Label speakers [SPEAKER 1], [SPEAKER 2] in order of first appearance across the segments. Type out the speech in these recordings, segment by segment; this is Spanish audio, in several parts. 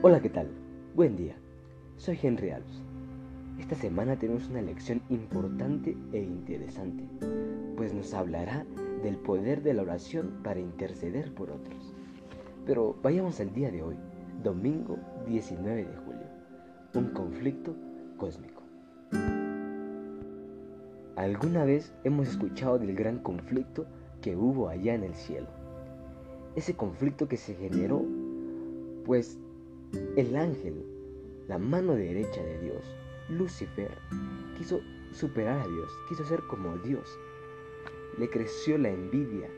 [SPEAKER 1] Hola, ¿qué tal? Buen día. Soy Henry Alves. Esta semana tenemos una lección importante e interesante, pues nos hablará del poder de la oración para interceder por otros. Pero vayamos al día de hoy, domingo 19 de julio, un conflicto cósmico. ¿Alguna vez hemos escuchado del gran conflicto que hubo allá en el cielo? Ese conflicto que se generó, pues el ángel, la mano derecha de Dios, Lucifer, quiso superar a Dios, quiso ser como Dios. Le creció la envidia.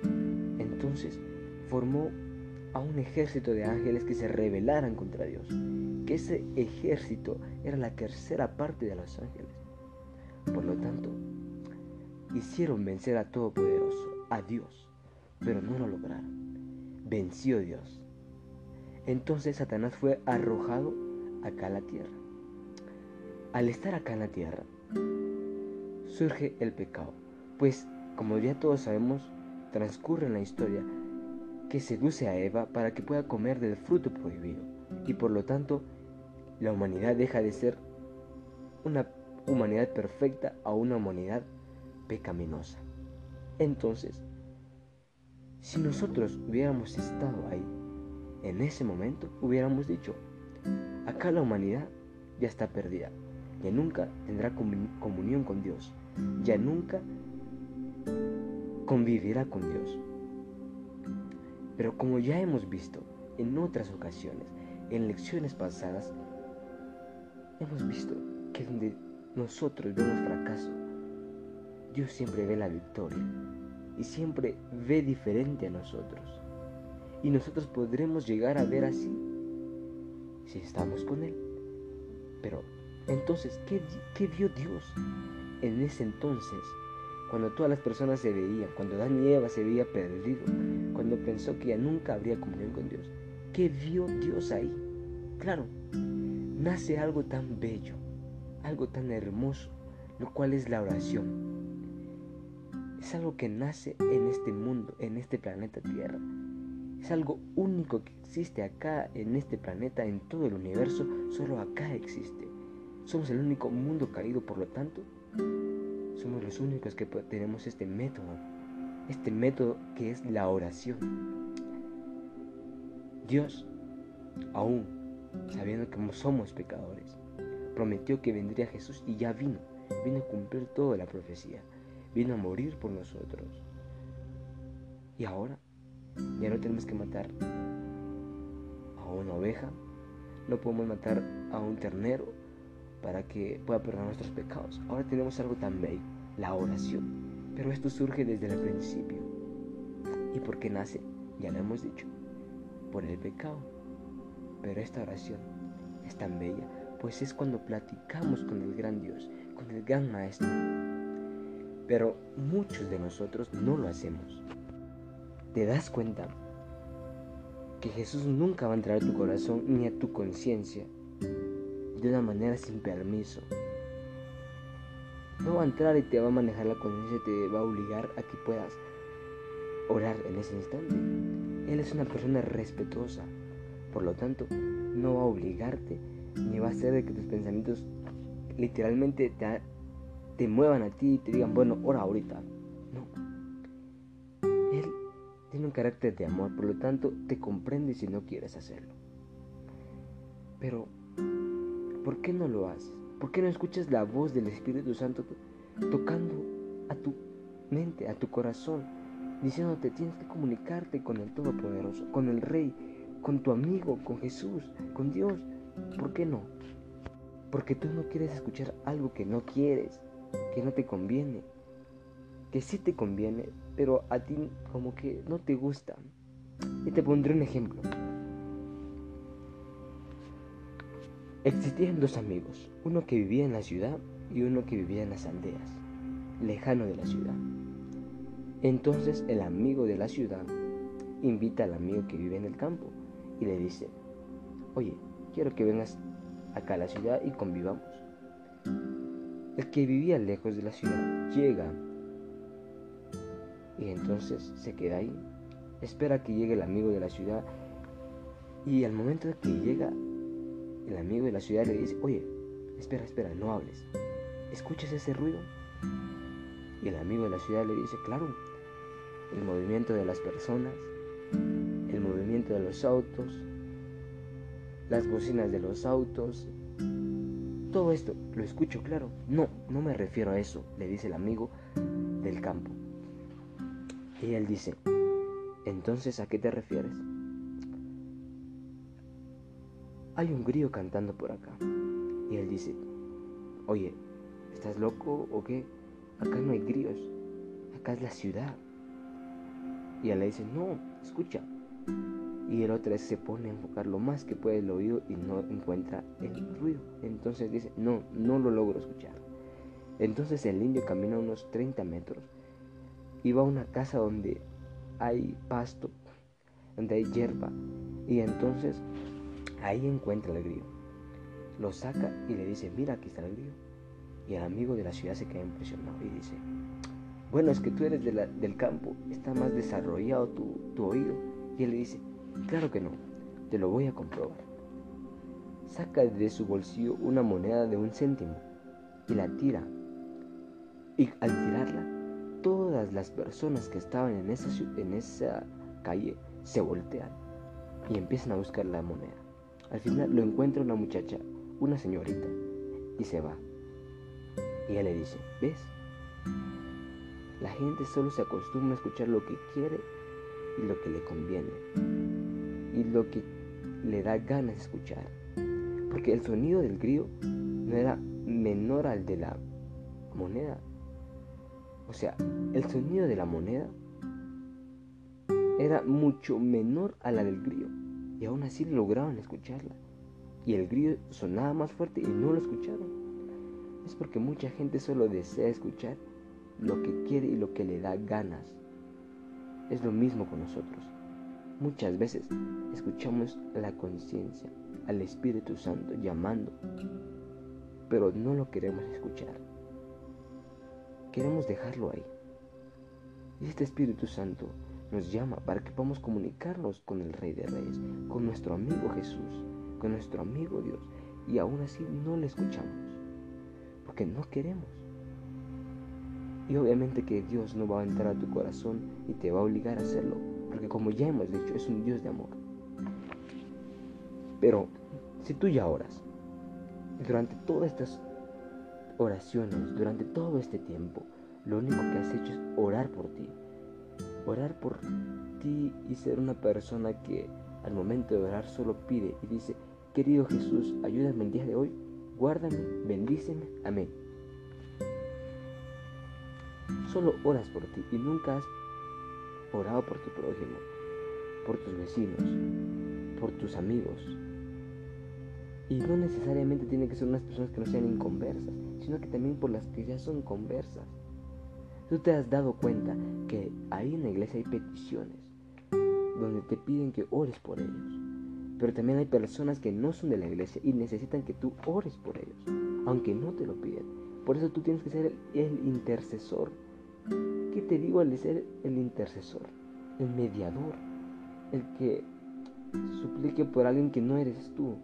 [SPEAKER 1] Entonces formó a un ejército de ángeles que se rebelaran contra Dios. Que ese ejército era la tercera parte de los ángeles. Por lo tanto, hicieron vencer a Todopoderoso, a Dios, pero no lo lograron. Venció Dios. Entonces Satanás fue arrojado acá a la tierra. Al estar acá en la tierra, surge el pecado, pues como ya todos sabemos, transcurre en la historia que seduce a Eva para que pueda comer del fruto prohibido, y por lo tanto la humanidad deja de ser una humanidad perfecta a una humanidad pecaminosa. Entonces, si nosotros hubiéramos estado ahí, en ese momento hubiéramos dicho, acá la humanidad ya está perdida, ya nunca tendrá comunión con Dios, ya nunca convivirá con Dios. Pero como ya hemos visto en otras ocasiones, en lecciones pasadas, hemos visto que donde nosotros vemos fracaso, Dios siempre ve la victoria y siempre ve diferente a nosotros y nosotros podremos llegar a ver así si estamos con Él. Pero entonces, ¿qué, ¿qué, vio Dios en ese entonces? Cuando todas las personas se veían, cuando Dan y Eva se veía perdido, cuando pensó que ya nunca habría comunión con Dios. ¿Qué vio Dios ahí? Claro, nace algo tan bello, algo tan hermoso, lo cual es la oración. Es algo que nace en este mundo, en este planeta Tierra. Es algo único que existe acá en este planeta, en todo el universo, solo acá existe. Somos el único mundo caído, por lo tanto, somos los únicos que tenemos este método, este método que es la oración. Dios, aún sabiendo que somos pecadores, prometió que vendría Jesús y ya vino, vino a cumplir toda la profecía, vino a morir por nosotros. Y ahora ya no tenemos que matar a una oveja, no podemos matar a un ternero para que pueda perdonar nuestros pecados. Ahora tenemos algo tan bello, la oración. Pero esto surge desde el principio. ¿Y por qué nace? Ya lo hemos dicho, por el pecado. Pero esta oración es tan bella, pues es cuando platicamos con el gran Dios, con el gran Maestro. Pero muchos de nosotros no lo hacemos te das cuenta que Jesús nunca va a entrar a tu corazón ni a tu conciencia de una manera sin permiso. No va a entrar y te va a manejar la conciencia te va a obligar a que puedas orar en ese instante. Él es una persona respetuosa, por lo tanto, no va a obligarte ni va a hacer de que tus pensamientos literalmente te, te muevan a ti y te digan, bueno, ora ahorita tiene un carácter de amor, por lo tanto te comprende si no quieres hacerlo. Pero, ¿por qué no lo haces? ¿Por qué no escuchas la voz del Espíritu Santo tocando a tu mente, a tu corazón, diciéndote tienes que comunicarte con el Todopoderoso, con el Rey, con tu amigo, con Jesús, con Dios? ¿Por qué no? Porque tú no quieres escuchar algo que no quieres, que no te conviene, que sí te conviene, pero a ti como que no te gusta. Y te pondré un ejemplo. Existían dos amigos, uno que vivía en la ciudad y uno que vivía en las aldeas, lejano de la ciudad. Entonces el amigo de la ciudad invita al amigo que vive en el campo y le dice, oye, quiero que vengas acá a la ciudad y convivamos. El que vivía lejos de la ciudad llega y entonces se queda ahí, espera que llegue el amigo de la ciudad y al momento de que llega el amigo de la ciudad le dice, oye, espera, espera, no hables. ¿Escuchas ese ruido? Y el amigo de la ciudad le dice, claro, el movimiento de las personas, el movimiento de los autos, las bocinas de los autos, todo esto lo escucho claro. No, no me refiero a eso, le dice el amigo del campo. Y él dice, entonces, ¿a qué te refieres? Hay un grillo cantando por acá. Y él dice, oye, ¿estás loco o qué? Acá no hay grillos, acá es la ciudad. Y él le dice, no, escucha. Y el otro se pone a enfocar lo más que puede el oído y no encuentra el ruido. Entonces dice, no, no lo logro escuchar. Entonces el indio camina unos 30 metros va a una casa donde hay pasto, donde hay hierba. Y entonces ahí encuentra el grillo. Lo saca y le dice, mira, aquí está el grillo. Y el amigo de la ciudad se queda impresionado y dice, bueno, es que tú eres del campo, está más desarrollado tu, oído. Y él le dice, claro que no, te lo voy a comprobar. Saca de su bolsillo una moneda de un céntimo y la tira. Y al tirarla, todas las personas que estaban en esa, en esa calle se voltean y empiezan a buscar la moneda. Al final lo encuentra una muchacha, una señorita, y se va. Y ella le dice, ¿ves? La gente solo se acostumbra a escuchar lo que quiere y lo que le conviene. Y lo que le da ganas de escuchar. Porque el sonido del grillo no era menor al de la moneda. O sea, el sonido de la moneda era mucho menor a la del grillo. Y aún así lograron escucharla. Y el grillo sonaba más fuerte y no lo escucharon. Es porque mucha gente solo desea escuchar lo que quiere y lo que le da ganas. Es lo mismo con nosotros. Muchas veces escuchamos la conciencia, al Espíritu Santo llamando, pero no lo queremos escuchar. Queremos dejarlo ahí. Y este Espíritu Santo nos llama para que podamos comunicarnos con el Rey de Reyes, con nuestro amigo Jesús, con nuestro amigo Dios, y aún así no le escuchamos, porque no queremos. Y obviamente que Dios no va a entrar a tu corazón y te va a obligar a hacerlo. Porque como ya hemos dicho, es un Dios de amor. Pero si tú ya oras, durante todas estas oraciones, durante todo este tiempo, lo único que has hecho es orar por ti. Orar por ti y ser una persona que al momento de orar solo pide y dice, querido Jesús, ayúdame el día de hoy, guárdame, bendíceme, amén. Solo oras por ti y nunca has orado por tu prójimo, por tus vecinos, por tus amigos. Y no necesariamente tiene que ser unas personas que no sean inconversas, sino que también por las que ya son conversas. Tú te has dado cuenta que ahí en la iglesia hay peticiones donde te piden que ores por ellos. Pero también hay personas que no son de la iglesia y necesitan que tú ores por ellos, aunque no te lo piden. Por eso tú tienes que ser el intercesor ¿Qué te digo al ser el intercesor, el mediador, el que suplique por alguien que no eres tú,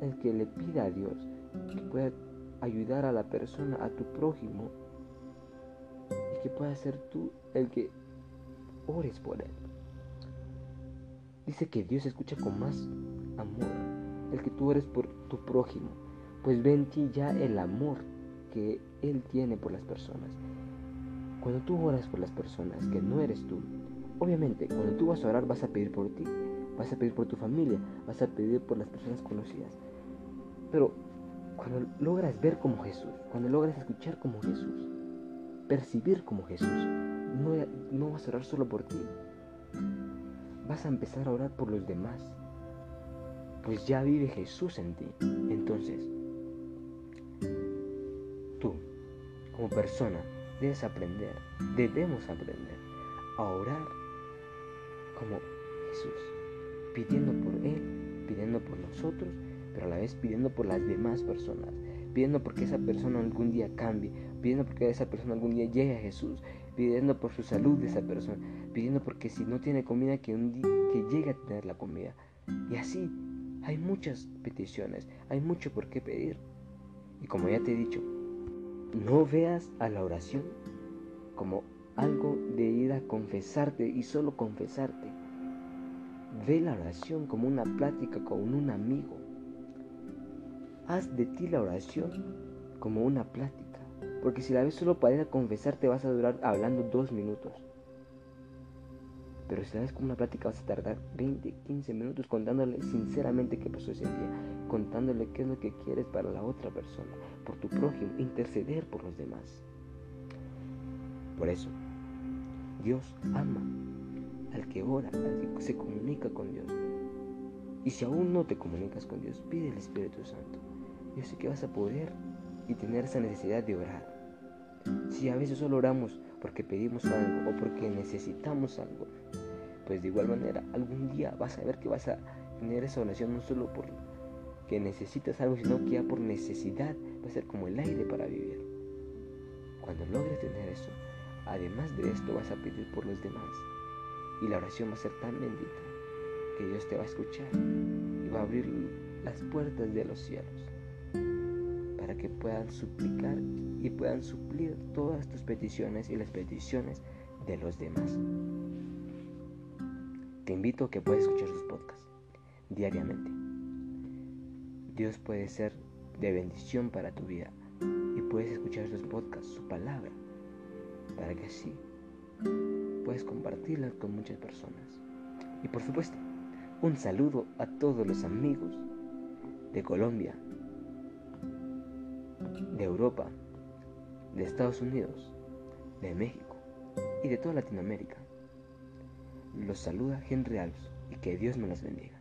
[SPEAKER 1] el que le pida a Dios que pueda ayudar a la persona, a tu prójimo, y que pueda ser tú el que ores por él? Dice que Dios escucha con más amor el que tú ores por tu prójimo, pues ve en ti ya el amor que Él tiene por las personas. Cuando tú oras por las personas que no eres tú, obviamente cuando tú vas a orar vas a pedir por ti, vas a pedir por tu familia, vas a pedir por las personas conocidas. Pero cuando logras ver como Jesús, cuando logras escuchar como Jesús, percibir como Jesús, no, no vas a orar solo por ti, vas a empezar a orar por los demás, pues ya vive Jesús en ti. Entonces, tú, como persona, debes aprender, debemos aprender a orar como Jesús, pidiendo por Él, pidiendo por nosotros, pero a la vez pidiendo por las demás personas, pidiendo porque esa persona algún día cambie, pidiendo porque esa persona algún día llegue a Jesús, pidiendo por su salud de esa persona, pidiendo porque si no tiene comida que un día que llegue a tener la comida. Y así, Hay muchas peticiones, hay mucho por qué pedir. Y como ya te he dicho, no veas a la oración como algo de ir a confesarte y solo confesarte. Ve la oración como una plática con un amigo. Haz de ti la oración como una plática. Porque si la ves solo para ir a confesarte vas a durar hablando dos minutos. Pero si la ves como una plática vas a tardar 20, 15 minutos contándole sinceramente qué pasó ese día. Contándole qué es lo que quieres para la otra persona. Por tu prójimo. Interceder por los demás. Por eso, Dios ama al que ora, al que se comunica con Dios. Y si aún no te comunicas con Dios, pide el Espíritu Santo. Yo sé que vas a poder y tener esa necesidad de orar. Si a veces solo oramos porque pedimos algo o porque necesitamos algo, pues de igual manera algún día vas a ver que vas a tener esa oración no solo por que necesitas algo, sino que ya por necesidad va a ser como el aire para vivir. Cuando logres tener eso, además de esto vas a pedir por los demás. Y la oración va a ser tan bendita que Dios te va a escuchar y va a abrir las puertas de los cielos para que puedan suplicar y puedan suplir todas tus peticiones y las peticiones de los demás. Te invito a que puedas escuchar sus podcasts diariamente. Dios puede ser de bendición para tu vida y puedes escuchar sus podcasts, su palabra, para que así puedas compartirla con muchas personas. Y por supuesto, un saludo a todos los amigos de Colombia, de Europa, de Estados Unidos, de México y de toda Latinoamérica. Los saluda Henry Alves y que Dios me los bendiga.